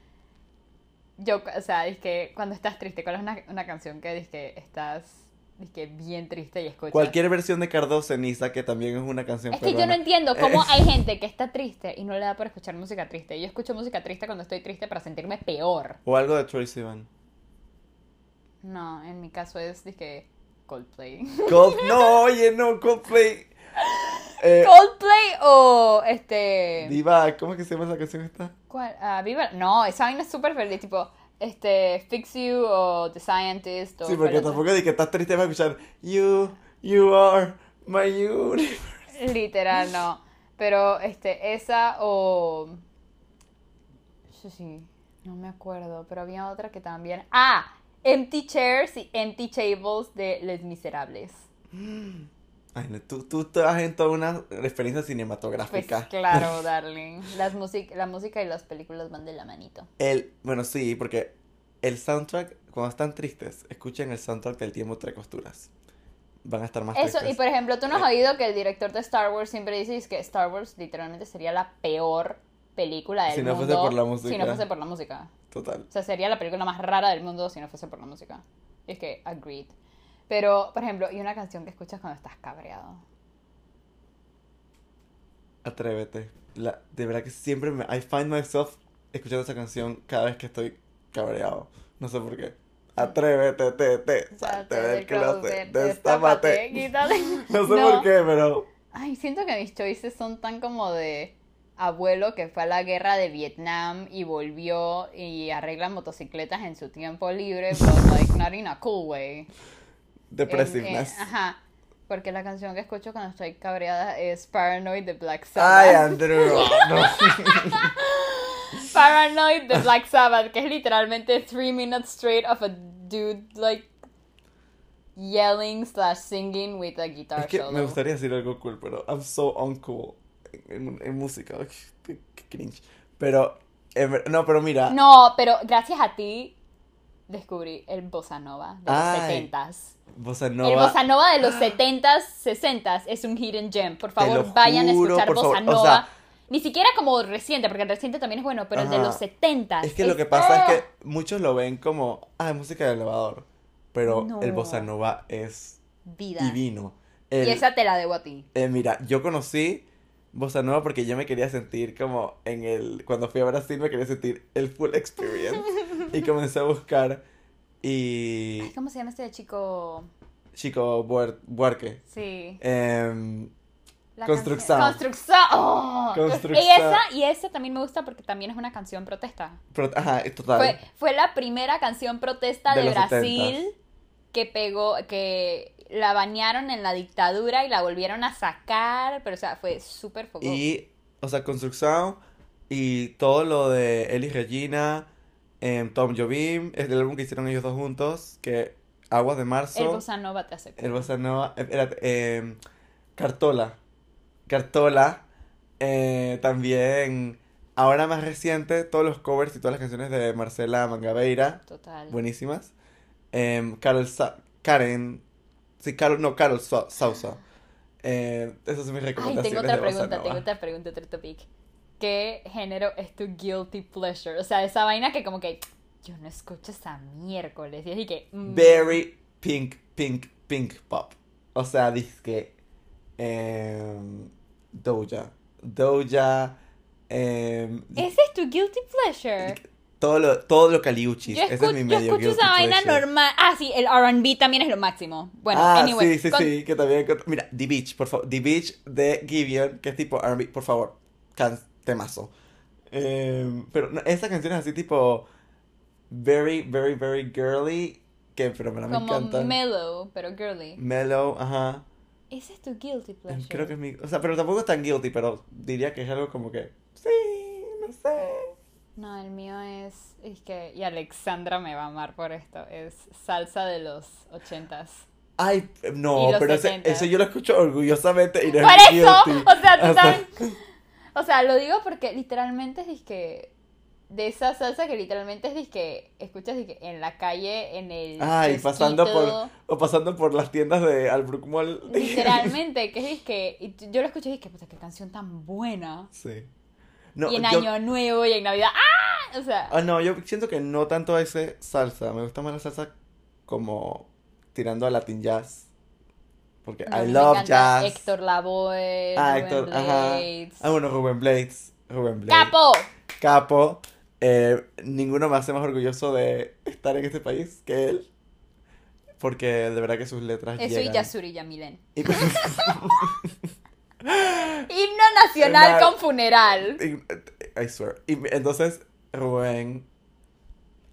Yo, o sea, es que cuando estás triste, ¿cuál es una, una canción que dices que estás que bien triste y escuchas? Cualquier versión de Cardo Ceniza, que también es una canción Es que yo no entiendo cómo hay gente que está triste y no le da por escuchar música triste. Yo escucho música triste cuando estoy triste para sentirme peor. O algo de Troye Sivan. No, en mi caso es que Coldplay. (laughs) Cold... No, oye, no, Coldplay. (laughs) Eh, Coldplay o este. Viva, ¿cómo es que se llama esa canción esta? ¿Cuál? Ah, Viva. No, esa vaina es súper feliz, tipo. Este, Fix You o The Scientist. O sí, porque tampoco de que estás triste para escuchar You, You are my universe. Literal, no. Pero, este, esa o. Sí, sí, no me acuerdo. Pero había otra que también. ¡Ah! Empty Chairs y Empty Tables de Les Miserables. (gasps) Ay, tú, tú estás en toda una referencia cinematográfica. Pues claro, (laughs) darling. Las la música y las películas van de la manito. El, bueno, sí, porque el soundtrack, cuando están tristes, escuchen el soundtrack del tiempo entre costuras. Van a estar más Eso, y por ejemplo, tú no has eh. oído que el director de Star Wars siempre dice que Star Wars literalmente sería la peor película del mundo. Si no fuese por la música. Si no fuese por la música. Total. O sea, sería la película más rara del mundo si no fuese por la música. Y es que, agreed. Pero, por ejemplo, y una canción que escuchas cuando estás cabreado. Atrévete. La, de verdad que siempre me. I find myself escuchando esa canción cada vez que estoy cabreado. No sé por qué. Atrévete, te, te, salte del closet, destápate. (laughs) no sé por qué, pero. Ay, siento que mis choices son tan como de abuelo que fue a la guerra de Vietnam y volvió y arregla motocicletas en su tiempo libre, pero like not in a cool way. Depressiveness. ajá. Porque la canción que escucho cuando estoy cabreada es Paranoid de Black Sabbath. Ay, Andrew. (laughs) Paranoid de Black Sabbath, que es literalmente three minutes straight of a dude like yelling slash singing with a guitar es que Me gustaría decir algo cool, pero I'm so uncool en, música. Qué, cringe. Pero, no, pero mira. No, pero gracias a ti descubrí el bossa nova de los setentas. Bossa nova. El bossa nova de los setentas, sesentas es un hidden gem. Por favor, vayan a escuchar bossa nova. Ni siquiera como reciente, porque el reciente también es bueno, pero el de los setentas. Es que lo que pasa es que muchos lo ven como, ah, música de elevador. Pero el bossa nova es Vida. divino. y esa te la debo a ti. Eh, mira, yo conocí bossa nova porque yo me quería sentir como en el cuando fui a Brasil me quería sentir el full experience (laughs) y comencé a buscar y ¿cómo se llama este chico? Chico Buarque. Sí. Eh, Construcción. Oh. Construcción. Y esa, y esa también me gusta porque también es una canción protesta. Ajá, total. Fue, fue la primera canción protesta de, Brasil que pegó, que la bañaron en la dictadura y la volvieron a sacar, pero o sea, fue súper fogoso. Y, o sea, Construcción y todo lo de Eli Regina, em, Tom Jobim, es el álbum que hicieron ellos dos juntos, que Aguas de Marzo. El Bossa Nova te hace. El Bossa Nova, era, em, Cartola. Cartola. Eh, también, ahora más reciente, todos los covers y todas las canciones de Marcela Mangabeira. Total. Buenísimas. Eh, Karen Sí, Carol, no, Carol Sousa. Eh, esas son mis recomendaciones. Ay, tengo otra pregunta, tengo otra pregunta, otro topic. ¿Qué género es tu guilty pleasure? O sea, esa vaina que como que yo no escucho esa miércoles. Y así que. Mm. Very pink, pink, pink pop. O sea, dice que. Eh, Doja. Doja. Eh, ¿Ese es tu guilty pleasure? Todo lo, todo lo caliuchis. Ese es mi medio Yo escucho esa vaina normal. Ah, sí, el RB también es lo máximo. Bueno, ah, anyway. Sí, sí, sí, que también. Mira, The Beach, por favor. The Beach de Gideon, que es tipo RB, por favor. Can temazo. Eh, pero esa canción es así tipo. Very, very, very girly. Que, pero me, Como encanta. mellow, pero girly. Mellow, ajá. Ese es tu guilty pleasure. Creo que es mi. O sea, pero tampoco es tan guilty, pero diría que es algo como que. Sí, no sé. No, el mío es, es que, y Alexandra me va a amar por esto, es salsa de los ochentas. Ay, no, pero ese, ese, yo lo escucho orgullosamente y no Por eso, o sea, tú sabes, o sea, lo digo porque literalmente es que de esa salsa que literalmente es disque, escuchas disque en la calle, en el Ay, pasando por, o pasando por las tiendas de Albrook Mall. (laughs) Literalmente, que es disque, y yo lo escuché y dije, puta, qué canción tan buena. Sí. No, y en yo- Año Nuevo y en Navidad, ¡ah! O sea, Ah, no, yo siento que no tanto ese salsa. Me gusta más la salsa como tirando a Latin jazz. Porque no, I me love jazz. Héctor Lavoe, ah, Rubén Héctor, ajá. Blades. Ah, bueno, Rubén Blades. Rubén Blades. ¡Capo! Capo. Eh, ninguno me hace más orgulloso de estar en este país que él. Porque de verdad que sus letras Eso y llegan. Yasuri Yamilen. Y- (laughs) Himno nacional con funeral. y- I swear. Y entonces, Rubén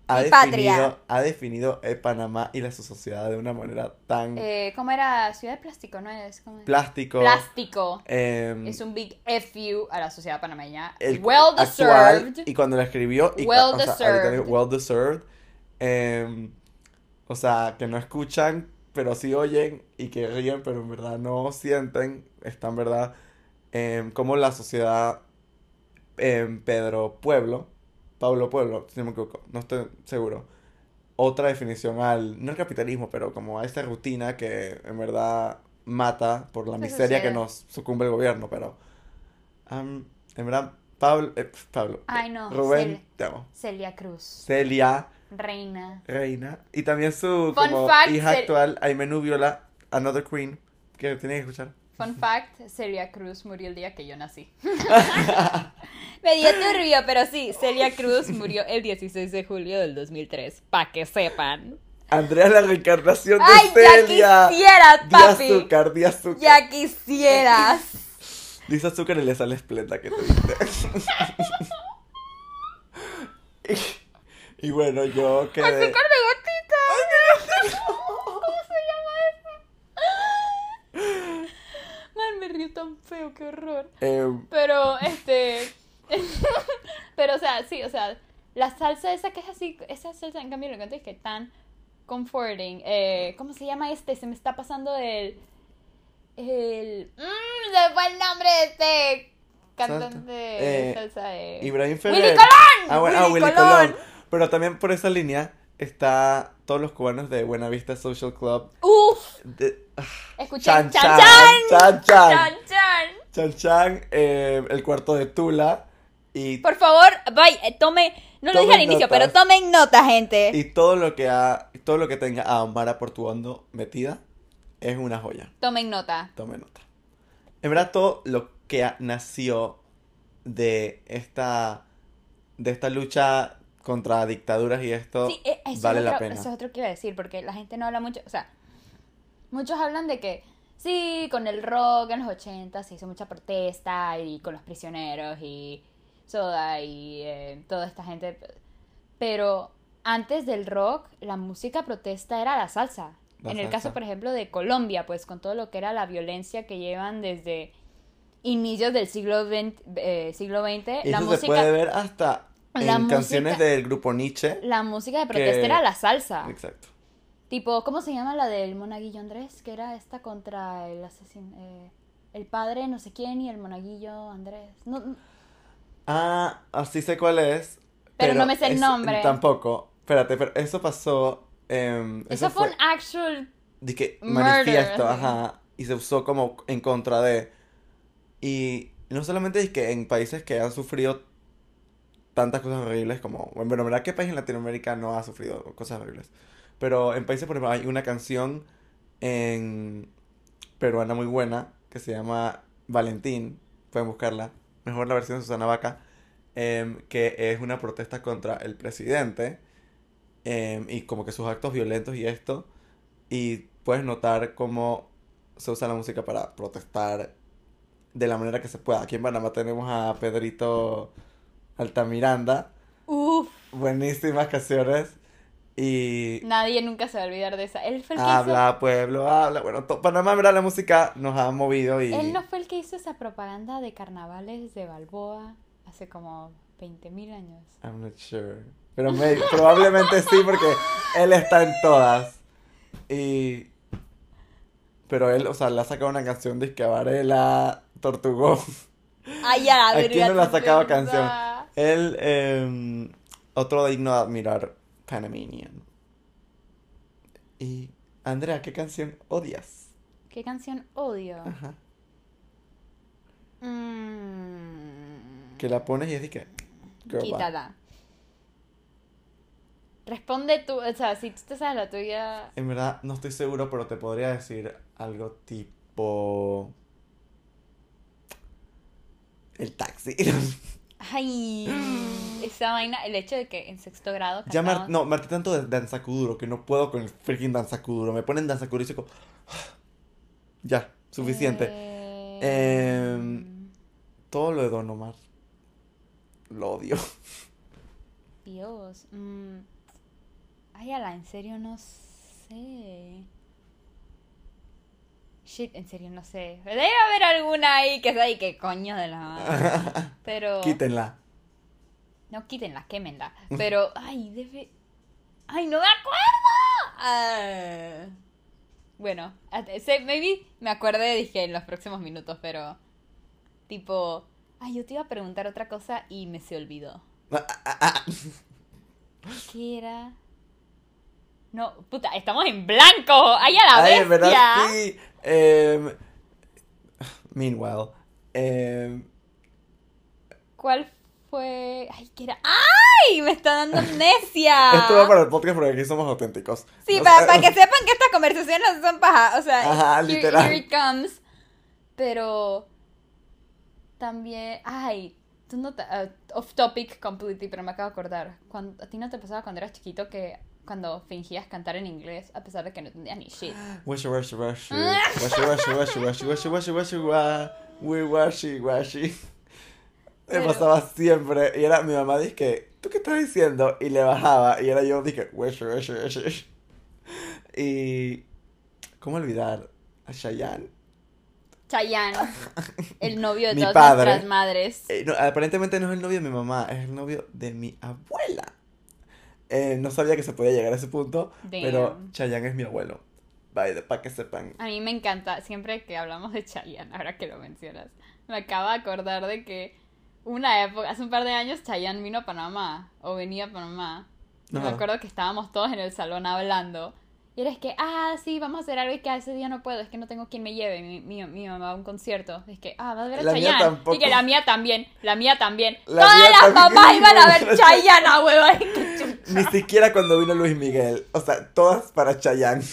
ha Mi definido, patria. ha definido el Panamá y la su sociedad de una manera tan Eh, ¿Cómo era? Ciudad de Plástico, ¿no es? ¿Cómo es? plástico. Plástico. em, Es un big FU a la sociedad panameña. el well actual, deserved. y cuando lo escribió, y, Well o sea, deserved. digo, well deserved. em, o sea, que no escuchan, pero sí oyen y que ríen, pero en verdad no sienten. Está en verdad em, como la sociedad Pedro Pueblo, Pablo Pueblo, si no me equivoco, no estoy seguro. Otra definición al, no al capitalismo, pero como a esa rutina que en verdad mata por la miseria que nos sucumbe el gobierno, pero am, en verdad, Pablo, eh, Pablo, Ay, no. Rubén, Cel- te amo. Celia Cruz. Celia, Reina. Reina, y también su como fact, hija actual, Aimee Viola, Another Queen, que tienen que escuchar. Fun fact, Celia Cruz murió el día que yo nací. (laughs) Me dio turbio, pero sí, Celia Cruz murió el 16 de julio del 2003, pa' que sepan. Andrea, la reencarnación de ¡Ay, Celia. ya quisieras, Di papi! azúcar, di azúcar. Ya quisieras. (laughs) Dice azúcar y le sale esplenda que te diste. y, (laughs) y bueno, yo quedé. Azúcar de gotita. ¿Cómo se llama eso? Man, me río tan feo, qué horror. em, Pero, este. (laughs) pero, o sea, sí, o sea, la salsa esa que es así, esa salsa, en cambio, lo que es que tan comforting. Eh, ¿Cómo se llama este? Se me está pasando el. El. Mmm, se fue el nombre de este cantante de Eh, salsa de. Ibrahim Ferrer. ¡Willy Colón! Ah, bueno, ah, ¡Willy Willy Colón! Colón. Pero también por esa línea está todos los cubanos de Buenavista Social Club. ¡Uf! De, ah, Escuché. Chan ¡Chan, Chan! chan! Chan Chan! Eh, el cuarto de Tula. Y, Por favor, vaya, eh, tome. No lo dije al Tomen inicio, notas. pero tomen nota, gente. y todo lo que ha, todo lo que tenga a Amara Portuondo metida es una joya. Tomen nota. Tome nota. En verdad, todo lo que ha- nació de esta, de esta lucha contra dictaduras y esto Sí, eh, eso vale es la otro, pena. Eso es otro que iba a decir, porque la gente no habla mucho. O sea, muchos hablan de que sí, con el rock en los 80 se hizo mucha protesta y con los prisioneros y Soda y eh, toda esta gente. Pero antes del rock, la música protesta era la salsa. La en el salsa. caso, por ejemplo, de Colombia, pues con todo lo que era la violencia que llevan desde inicios del siglo XX, eh, siglo XX Y la eso música, se puede ver hasta en la canciones música- del grupo Nietzsche. la música de protesta que- era la salsa. Exacto. Tipo, ¿cómo se llama la del monaguillo Andrés? Que era esta contra el asesino. eh, el padre no sé quién y el monaguillo Andrés. No, no- Ah, así sé cuál es. Pero no me sé el nombre. Tampoco. Espérate, pero eso pasó. em, eso, fue un actual. de que manifiesto, ajá, y se usó como en contra de. Y no solamente es que en países que han sufrido tantas cosas horribles como, bueno, en verdad, ¿qué país en Latinoamérica no ha sufrido cosas horribles? Pero en países, por ejemplo, hay una canción en peruana muy buena que se llama Valentín, pueden buscarla, mejor la versión de Susana Vaca, em, que es una protesta contra el presidente em, y como que sus actos violentos y esto, y puedes notar cómo se usa la música para protestar de la manera que se pueda. Aquí en Panamá tenemos a Pedrito Altamiranda, Uf, buenísimas canciones, y nadie nunca se va a olvidar de esa. Él fue el que habla pueblo, habla, bueno, to- Panamá, en verdad, la música nos ha movido y... Él no fue el que hizo esa propaganda de carnavales de Balboa hace como 20 mil años. I'm not sure. Pero me- (laughs) probablemente sí, porque él está en todas. Y. Pero él, o sea, le ha sacado una canción de que Varela, Tortugón. Ay, ya la ¿A quién verga, no le ha sacado pensás. El em, otro digno de admirar, Panamanian. Y Andrea, ¿qué canción odias? ¿Qué canción odio? Ajá. Mm, Que la pones y es de que. girl, bye. Quítala. Responde tú, o sea, si tú te sabes la tuya. En verdad no estoy seguro, pero te podría decir algo tipo. El taxi. (laughs) Ay, (gasps) esa vaina, el hecho de que en sexto grado ya cantábamos- no, me harté tanto de danzacuduro que no puedo con el freaking danzacuduro. Me ponen danzacuduro y digo. (sighs) Ya, suficiente. Eh, Em, Todo lo de Don Omar. Lo odio. Dios. mm, Ay, ala, en serio no sé. Shit, en serio no sé. Debe haber alguna ahí que sea y que coño de la madre. (laughs) Pero. Quítenla. No, quítenla, quémenla. (laughs) Pero, ay, debe. ¡Ay, no me acuerdo! Ah. Bueno, maybe me acuerde, dije, en los próximos minutos, pero. Tipo. Ay, yo te iba a preguntar otra cosa y me se olvidó. (laughs) ¿Qué era? No, puta, estamos en blanco. ¡Ay, a la Ay, bestia! en verdad sí. Em, meanwhile. em, ¿Cuál fue? Ay, ¿qué era? ¡Ay! Me está dando amnesia. (laughs) Esto va para el podcast porque aquí somos auténticos. Sí, para, para que (laughs) sepan que estas conversaciones no son paja. O sea, Ajá, here- literal. here it comes. Pero también. Ay, tú no te. uh, off topic completely, pero me acabo de acordar. Cuando, ¿A ti no te pasaba cuando eras chiquito que cuando fingías cantar en inglés a pesar de que no entendías ni shit? (gasps) Washy, washy, washy. (laughs) Washy, washy, washy, washy, washy, washy, washy, wa. We washy, washy. Me pasaba siempre. Y era mi mamá dice ¿tú qué estás diciendo? Y le bajaba. Y era yo, dije, washy, washy, washy. Y. ¿Cómo olvidar a Chayanne? Chayanne, el novio de (laughs) Mi todas padre. nuestras madres. Eh, no, aparentemente no es el novio de mi mamá, es el novio de mi abuela. Eh, no sabía que se podía llegar a ese punto, pero. Chayanne es mi abuelo. Para que sepan. A mí me encanta, siempre que hablamos de Chayanne, ahora que lo mencionas, me acabo de acordar de que una época, hace un par de años, Chayanne vino a Panamá, o venía a Panamá. Me acuerdo que estábamos todos en el salón hablando. Y era es que, ah, sí, vamos a hacer algo y que ese día no puedo, es que no tengo quien me lleve, mi, mi, mi mamá a un concierto. Es que, ah, vas a ver a La mía Chayanne. tampoco. Y que la mía también, la mía también. La Todas mía las también. mamás iban a ver (laughs) Chayanne, chucha. Ni siquiera cuando vino Luis Miguel. O sea, todas para Chayanne.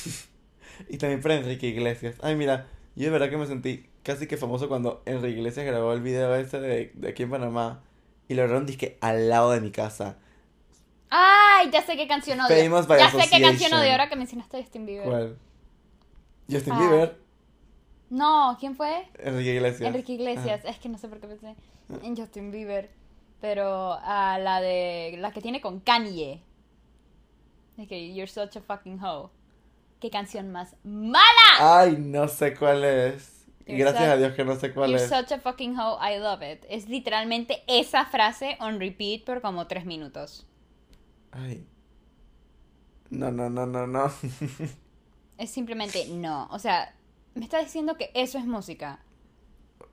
(laughs) y también para Enrique Iglesias. Ay, mira, yo de verdad que me sentí casi que famoso cuando Enrique Iglesias grabó el video ese de, de aquí en Panamá. Y lo grabaron disque al lado de mi casa. Ay, ya sé qué canción odio. Famous by ya sé qué canción odio ahora que mencionaste a Justin Bieber. ¿Cuál? Justin Ah. Bieber, No, ¿quién fue? Enrique Iglesias. Enrique Iglesias. Es que no sé por qué pensé en Justin Bieber. Pero a la de. La que tiene con Kanye. Es que You're such a fucking hoe. ¿Qué canción más mala? Ay, no sé cuál es. You're Gracias such- a Dios que no sé cuál You're es. such a fucking hoe, I love it. Es literalmente esa frase on repeat por como tres minutos. Ay. No, no, no, no, no. (laughs) Es simplemente no. O sea, me está diciendo que eso es música.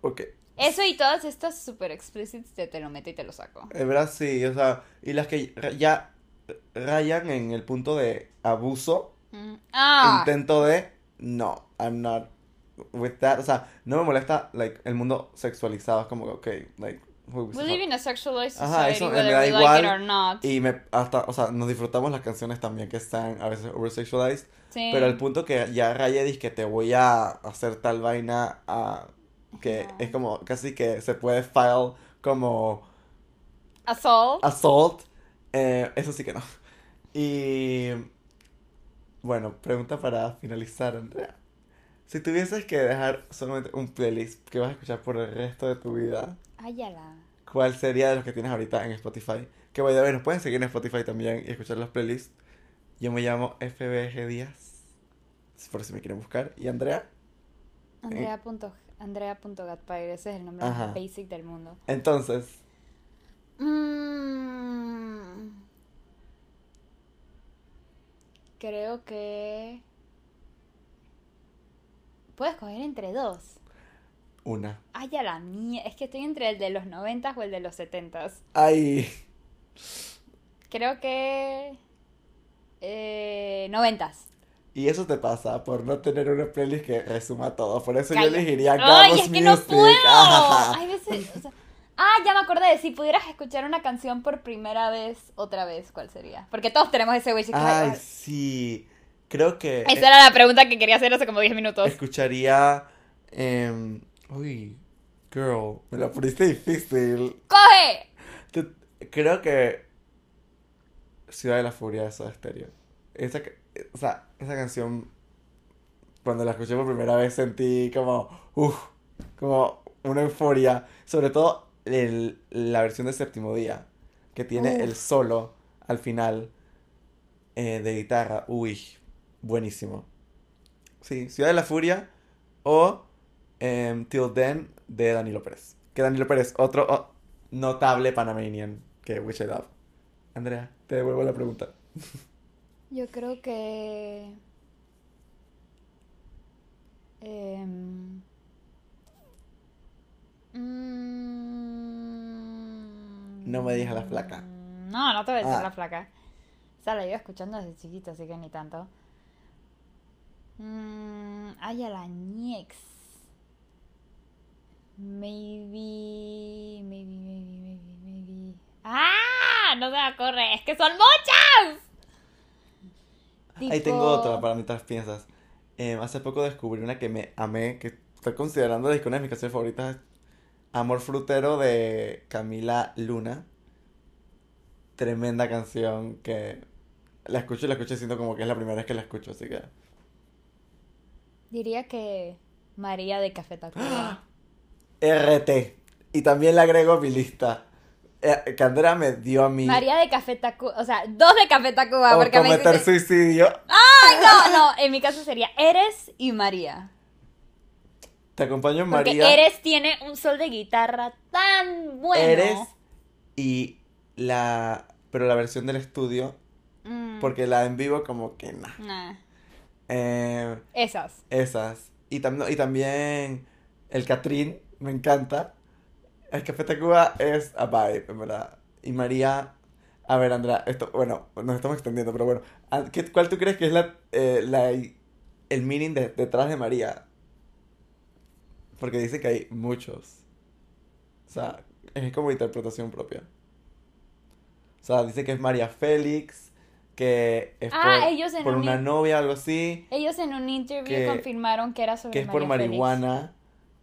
ok. Eso y todas estas super explícitas te, te lo meto y te lo saco. En verdad sí, o sea, y las que ya rayan en el punto de abuso, Mm. Ah, intento de no, I'm not with that, o sea, no me molesta like el mundo sexualizado, es como que, okay, like we live in a sexualized Ajá, society eso me whether we igual. like it or not. y me hasta, o sea, nos disfrutamos las canciones también que están a veces oversexualized, Sí. pero el punto que ya raya dice que te voy a hacer tal vaina a que Ajá. es como casi que se puede file como Assault. Assault, eh, eso sí que no. Y bueno, pregunta para finalizar, Andrea. Si tuvieses que dejar solamente un playlist que vas a escuchar por el resto de tu vida, Ayala. ¿cuál sería de los que tienes ahorita en Spotify? Que voy a ver, nos pueden seguir en Spotify también y escuchar los playlists. Yo me llamo FBG Díaz, por si me quieren buscar. ¿Y Andrea? Andrea. Andrea.gatpire, ese es el nombre Ajá. más basic del mundo. Entonces, Mm. Creo que. Puedes coger entre dos. Una. Ay, a la mía. Es que estoy entre el de los 90 o el de los 70 Ay. Creo que. Eh, 90 Y eso te pasa por no tener una playlist que resuma todo. Por eso yo elegiría Ay, es que no puedo. Hay veces. o sea- ah, ya me acordé. Si pudieras escuchar una canción por primera vez, otra vez, ¿cuál sería? Porque todos tenemos ese wish. Ay, sí. Creo que Esa era la pregunta que quería hacer hace como 10 minutos. escucharía. em, uy, girl, me la pusiste difícil. ¡Coge! Te- Creo que Ciudad de la Furia de Soda Stereo. Esa, ca- o sea, esa canción, cuando la escuché por primera vez sentí como, uff, como una euforia. Sobre todo el- la versión de Séptimo Día, que tiene Uf. el solo al final eh, de guitarra. Uy, buenísimo. Sí, Ciudad de la Furia o em, Till Then de Danilo Pérez. Que Danilo Pérez, otro oh, notable Panamanian que Wish I Love. Andrea, te devuelvo la pregunta. (laughs) Yo creo que. em, mm, No me digas la flaca. No, no te voy a decir Ah. la flaca. Esa la iba escuchando desde chiquita, así que ni tanto. Mm, ay, a la Niex. Maybe, maybe, maybe, maybe, maybe. ¡Ah! No se me ocurre. Es que son muchas. Ahí tengo otra para mientras piensas. Em, hace poco descubrí una que me amé, que estoy considerando de que una de mis canciones favoritas es Amor Frutero de Camila Luna. Tremenda canción que la escucho y la escucho y siento como que es la primera vez que la escucho, así que... Diría que María de Café Tacuba. RT. Y también la agrego mi lista. Eh, que Andrea me dio a mí. María de Café Tacuba. O sea, dos de Café Tacuba. o Porque me cometer suicidio. Ay, no, no. En mi caso sería Eres y María. Te acompaño en Porque María. Eres tiene un sol de guitarra tan bueno. Eres y la. Pero la versión del estudio. Mm, Porque la en vivo, como que nah. nah. Eh, Esas. esas. Y, tam- y también. El Catrín, me encanta. El Café Tacuba es a vibe, en verdad. Y María. A ver, Andrea, esto, bueno, nos estamos extendiendo, pero bueno. ah, ¿qué- ¿Cuál tú crees que es la, eh, la, el meaning de- detrás de María? Porque dice que hay muchos. O sea, es como interpretación propia. O sea, dice que es María Félix, que es Ah, por, ellos en por un una novia, algo así, Ellos en un interview Que- confirmaron que era sobre que es por Félix.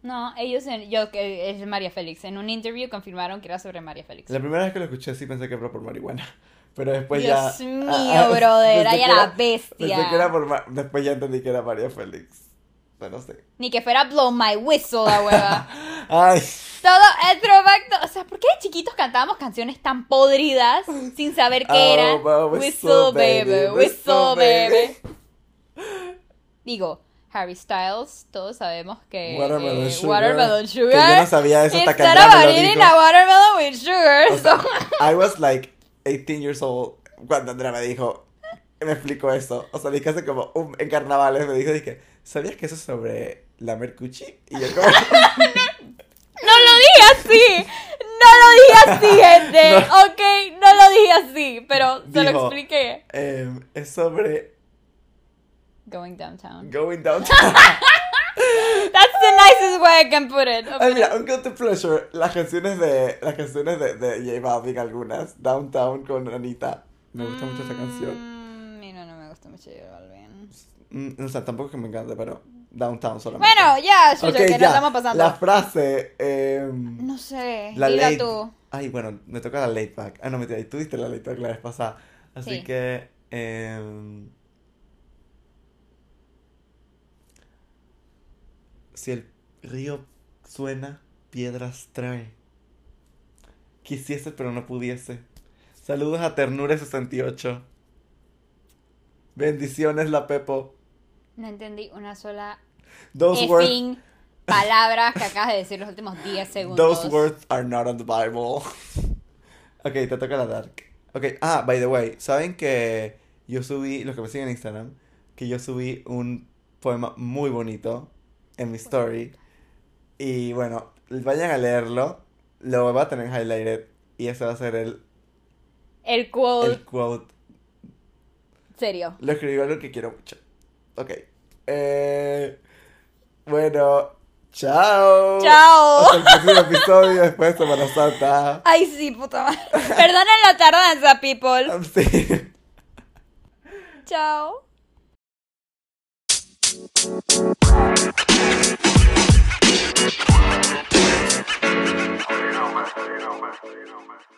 No, ellos en. Yo, que es María Félix. En un interview confirmaron que era sobre María Félix. La primera vez que lo escuché sí pensé que era por marihuana. (laughs) Pero después Dios ya. mío, ah, (laughs) ah, brother. pensé Ay, que a la bestia. Que era por. Después ya entendí que era María Félix. Pero no sé. Ni que fuera Blow My Whistle, la hueva. (laughs) Ay, Todo el throwback. O sea, ¿por qué de chiquitos cantábamos canciones tan podridas sin saber qué Oh, eran? Whistle, baby, whistle, baby. Digo, Harry Styles, todos sabemos que. Watermelon eh, Sugar. Watermelon Que yo no sabía eso hasta que Instead of eating a watermelon with sugar. O sea, so- I was like 18 years old cuando Andrea me dijo, me explicó eso. O sea, dije hace como un, en carnavales me dijo, dije, ¿sabías que eso es sobre la mercuchi? Y yo como, (laughs) No lo dije así. No lo dije así, gente. (laughs) Ok, no lo dije así. Pero se lo expliqué. em, es sobre Going downtown. going downtown. (laughs) That's the nicest way I can put it. Ay, mira, un guilty pleasure, las canciones de, las canciones de, de J Balvin, algunas, Downtown con Anita. Me gusta mucho esa canción. Mm, Mira, no me gusta mucho J Balvin. Mm, o sea, tampoco es que me encante, pero Downtown solamente. Bueno, ya, Chucho, Ok, que ya. nos estamos pasando. La frase, em, No sé, la late- tú. Ay, bueno, me toca la late back. Ah, no, mentira, tú diste la late back la vez pasada. Así Sí. que, em, si el río suena, piedras trae. Quisiese, pero no pudiese. Saludos a Ternura68. Bendiciones, la Pepo. No entendí una sola Those words, effing palabra que acabas de decir los últimos 10 segundos. those words are not on the Bible. (laughs) ok, te toca la dark. Ok, ah, by the way, ¿saben que yo subí, los que me siguen en Instagram, que yo subí un poema muy bonito en mi story Y bueno, vayan a leerlo. Lo va a tener highlighted. Y ese va a ser el, El quote. el quote. Serio. Lo escribió algo que quiero mucho. Ok. Eh, bueno, chao. Chao. Hasta el próximo episodio después de Semana Santa. Ay, sí, puta madre. Perdonen la tardanza, people. (laughs) Sí. Chao. you know, man.